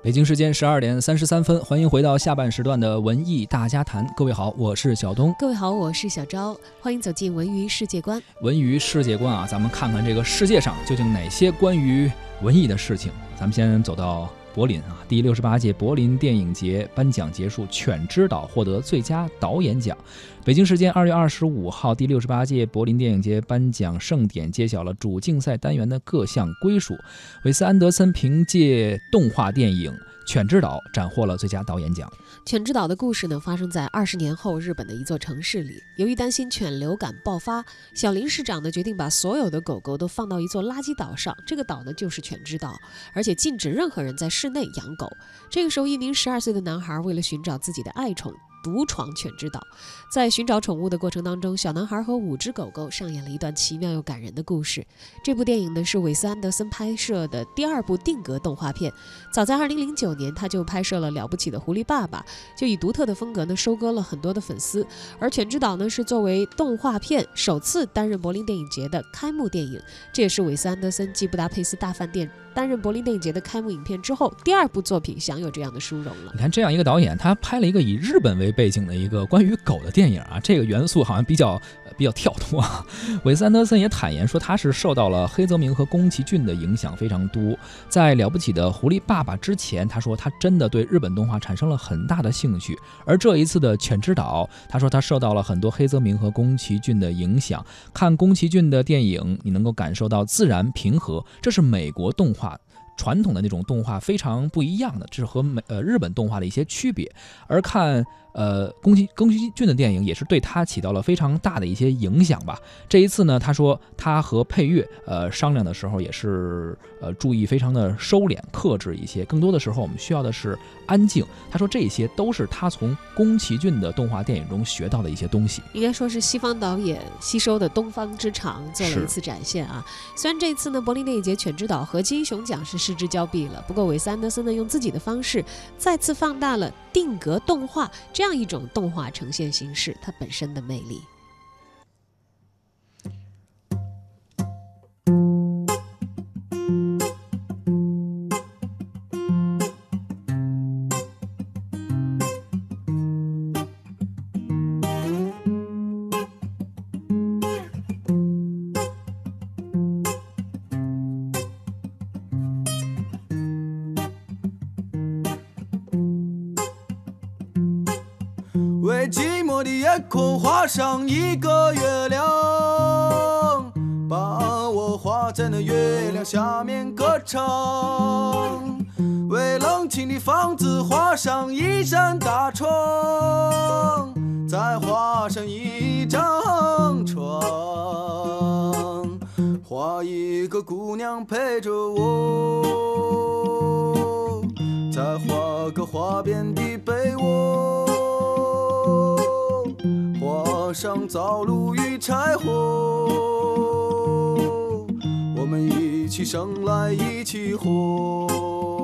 北京时间十二点三十三分，欢迎回到下半时段的文艺大家谈。各位好，我是小东。各位好，我是小昭。欢迎走进文娱世界观。文娱世界观啊，咱们看看这个世界上究竟哪些关于文艺的事情。咱们先走到柏林啊，第六十八届柏林电影节颁奖结束，《犬之岛》获得最佳导演奖。北京时间二月二十五号，第六十八届柏林电影节颁奖盛典揭晓了主竞赛单元的各项归属。韦斯安德森凭借动画电影《犬之岛》斩获了最佳导演奖。《犬之岛》的故事呢，发生在二十年后日本的一座城市里。由于担心犬流感爆发，小林市长呢决定把所有的狗狗都放到一座垃圾岛上。这个岛呢就是犬之岛，而且禁止任何人在室内养狗。这个时候，一名十二岁的男孩为了寻找自己的爱宠。独闯犬之岛，在寻找宠物的过程当中，小男孩和五只狗狗上演了一段奇妙又感人的故事。这部电影呢是韦斯安德森拍摄的第二部定格动画片。早在2009年，他就拍摄了《了不起的狐狸爸爸》，就以独特的风格呢收割了很多的粉丝。而《犬之岛》呢是作为动画片首次担任柏林电影节的开幕电影，这也是韦斯安德森继《布达佩斯大饭店》担任柏林电影节的开幕影片之后第二部作品享有这样的殊荣了。你看，这样一个导演，他拍了一个以日本为背景的一个关于狗的电影啊，这个元素好像比较比较跳脱啊。韦斯安德森也坦言说，他是受到了黑泽明和宫崎骏的影响非常多。在了不起的狐狸爸爸之前，他说他真的对日本动画产生了很大的兴趣。而这一次的犬之岛，他说他受到了很多黑泽明和宫崎骏的影响。看宫崎骏的电影，你能够感受到自然平和，这是美国动画。传统的那种动画非常不一样的，这是和美呃日本动画的一些区别。而看呃宫崎宫崎骏的电影，也是对他起到了非常大的一些影响吧。这一次呢，他说他和配乐呃商量的时候，也是呃注意非常的收敛克制一些，更多的时候我们需要的是安静。他说这些都是他从宫崎骏的动画电影中学到的一些东西。应该说是西方导演吸收的东方之长做了一次展现啊。虽然这次呢，柏林电影节犬之岛和金熊奖是。失之交臂了。不过，韦斯安德森呢，用自己的方式再次放大了定格动画这样这样一种动画呈现形式它本身的魅力。为寂寞的夜空画上一个月亮，把我画在那月亮下面歌唱。为冷清的房子画上一扇大窗，再画上一张床，画一个姑娘陪着我，再画个花边的被窝。上灶炉与柴火，我们一起生来一起活。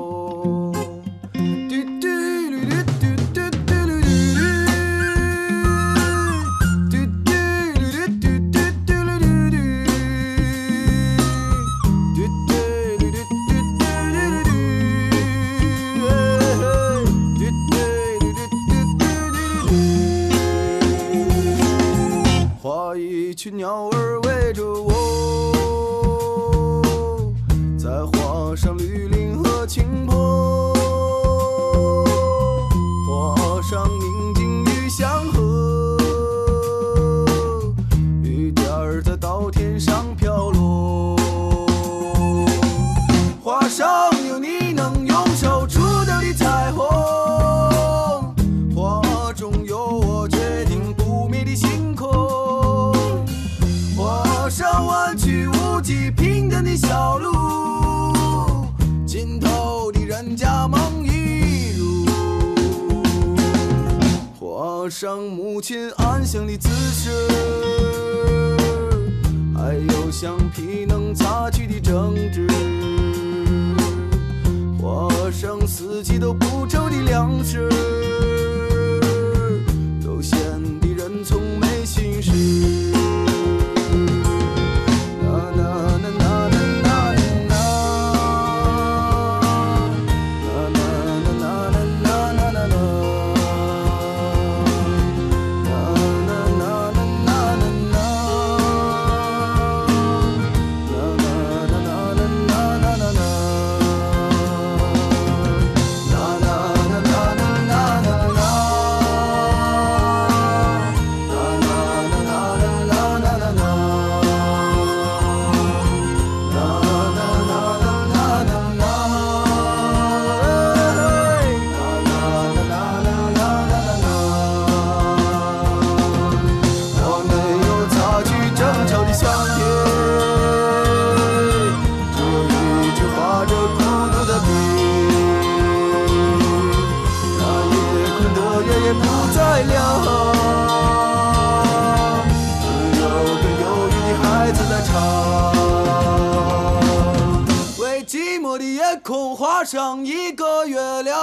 画上绿林和青坡，画上宁静与祥和，雨点儿在稻田上飘落，画上有你能用手触到的彩虹，画中有我决定不灭的星空。画上弯曲无际平坦的小画上母亲安详的姿势，还有橡皮能擦去的争执，画上四季都不愁的粮食。为寂寞的夜空画上一个月亮。